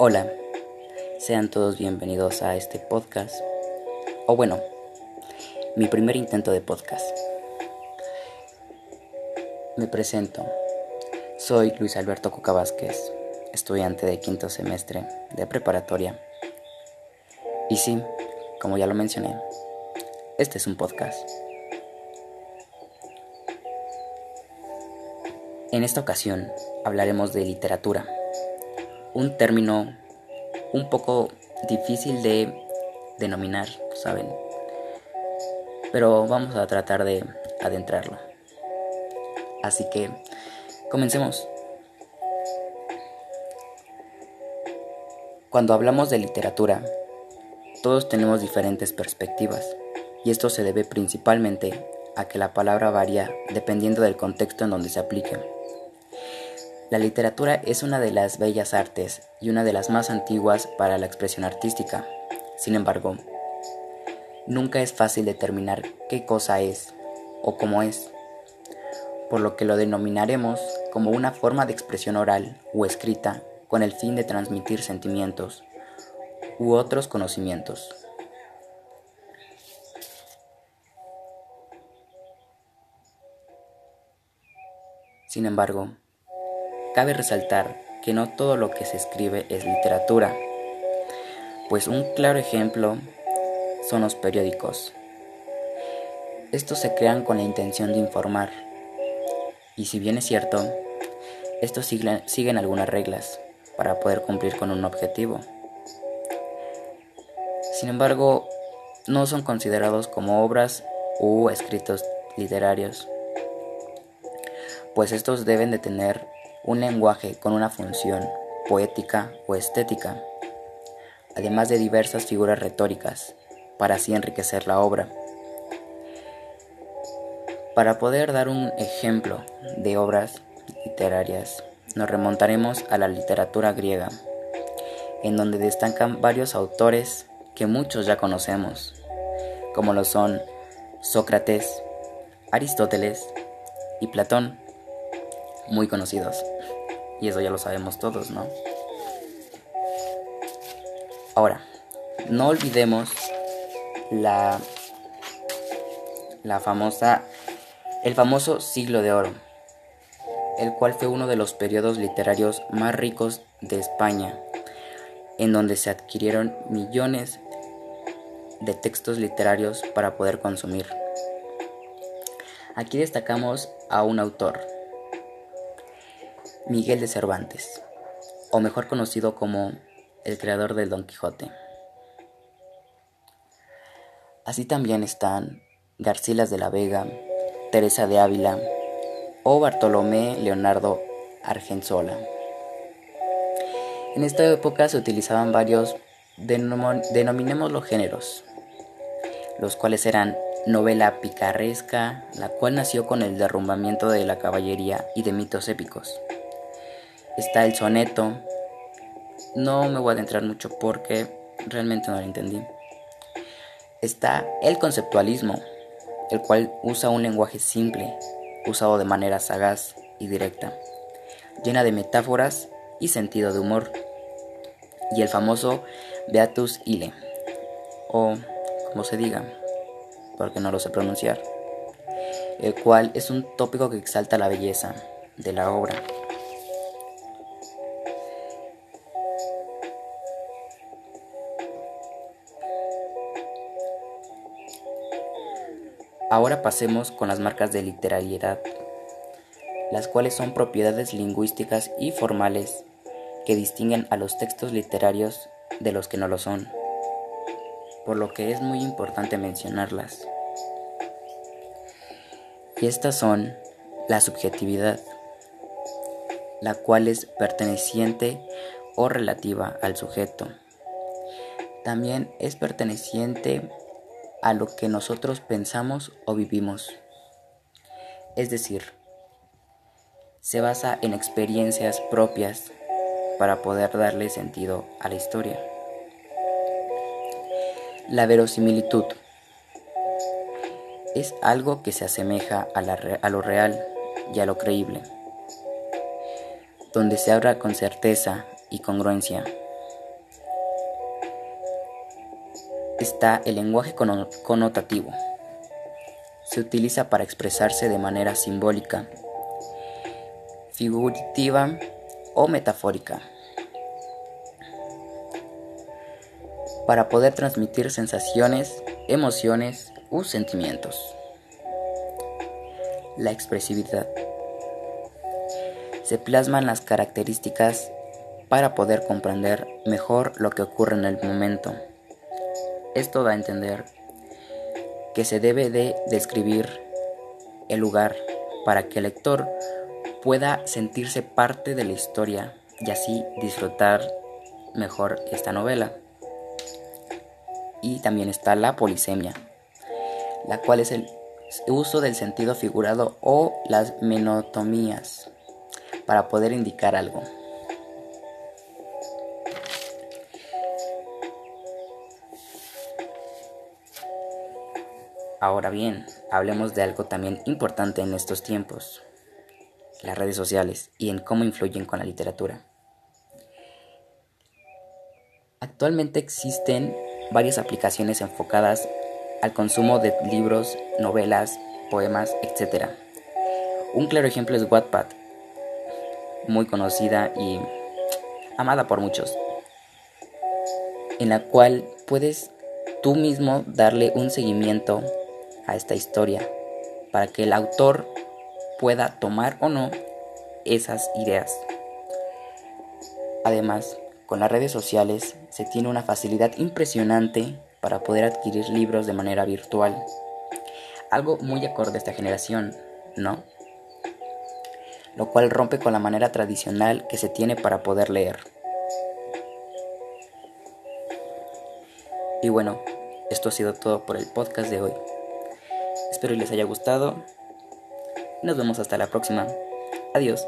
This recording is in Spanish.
Hola, sean todos bienvenidos a este podcast, o bueno, mi primer intento de podcast. Me presento, soy Luis Alberto Cuca Vázquez, estudiante de quinto semestre de preparatoria. Y sí, como ya lo mencioné, este es un podcast. En esta ocasión hablaremos de literatura un término un poco difícil de denominar, ¿saben? Pero vamos a tratar de adentrarlo. Así que comencemos. Cuando hablamos de literatura, todos tenemos diferentes perspectivas, y esto se debe principalmente a que la palabra varía dependiendo del contexto en donde se aplique. La literatura es una de las bellas artes y una de las más antiguas para la expresión artística. Sin embargo, nunca es fácil determinar qué cosa es o cómo es, por lo que lo denominaremos como una forma de expresión oral o escrita con el fin de transmitir sentimientos u otros conocimientos. Sin embargo, Cabe resaltar que no todo lo que se escribe es literatura, pues un claro ejemplo son los periódicos. Estos se crean con la intención de informar, y si bien es cierto, estos siguen, algunas reglas para poder cumplir con un objetivo. Sin embargo, no son considerados como obras u escritos literarios, pues estos deben de tener un lenguaje con una función poética o estética, además de diversas figuras retóricas, para así enriquecer la obra. Para poder dar un ejemplo de obras literarias, nos remontaremos a la literatura griega, en donde destacan varios autores que muchos ya conocemos, como lo son Sócrates, Aristóteles y Platón, muy conocidos. Y eso ya lo sabemos todos, ¿no? Ahora, no olvidemos la, la famosa, el famoso siglo de oro, el cual fue uno de los periodos literarios más ricos de España, en donde se adquirieron millones de textos literarios para poder consumir. Aquí destacamos a un autor, Miguel de Cervantes, o mejor conocido como el creador del Don Quijote. Así también están Garcilas de la Vega, Teresa de Ávila o Bartolomé Leonardo Argensola. En esta época se utilizaban varios, denominemos los géneros, los cuales eran novela picaresca, la cual nació con el derrumbamiento de la caballería y de mitos épicos está el soneto. No me voy a adentrar mucho porque realmente no lo entendí. Está el conceptualismo, el cual usa un lenguaje simple, usado de manera sagaz y directa, llena de metáforas y sentido de humor. Y el famoso Beatus Ile, o como se diga, porque no lo sé pronunciar, el cual es un tópico que exalta la belleza de la obra. Ahora pasemos con las marcas de literalidad, las cuales son propiedades lingüísticas y formales que distinguen a los textos literarios de los que no lo son, por lo que es muy importante mencionarlas. Y estas son la subjetividad, la cual es perteneciente o relativa al sujeto. También es perteneciente a lo que nosotros pensamos o vivimos. Es decir, se basa en experiencias propias para poder darle sentido a la historia. La verosimilitud es algo que se asemeja a, a, lo real y a lo creíble, donde se habla con certeza y congruencia, está el lenguaje connotativo. Se utiliza para expresarse de manera simbólica, figurativa o metafórica, para poder transmitir sensaciones, emociones u sentimientos. La expresividad. Se plasman las características para poder comprender mejor lo que ocurre en el momento. Esto da a entender que se debe de describir el lugar para que el lector pueda sentirse parte de la historia y así disfrutar mejor esta novela. Y también está la polisemia, la cual es el uso del sentido figurado o las menotomías para poder indicar algo. Ahora bien, hablemos de algo también importante en estos tiempos, las redes sociales y en cómo influyen con la literatura. Actualmente existen varias aplicaciones enfocadas al consumo de libros, novelas, poemas, etc. Un claro ejemplo es Wattpad, muy conocida y amada por muchos, en la cual puedes tú mismo darle un seguimiento a esta historia para que el autor pueda tomar o no esas ideas. Además, con las redes sociales se tiene una facilidad impresionante para poder adquirir libros de manera virtual. Algo muy acorde a esta generación, ¿no? Lo cual rompe con la manera tradicional que se tiene para poder leer. Y bueno, esto ha sido todo por el podcast de hoy. Espero les haya gustado. Nos vemos hasta la próxima. Adiós.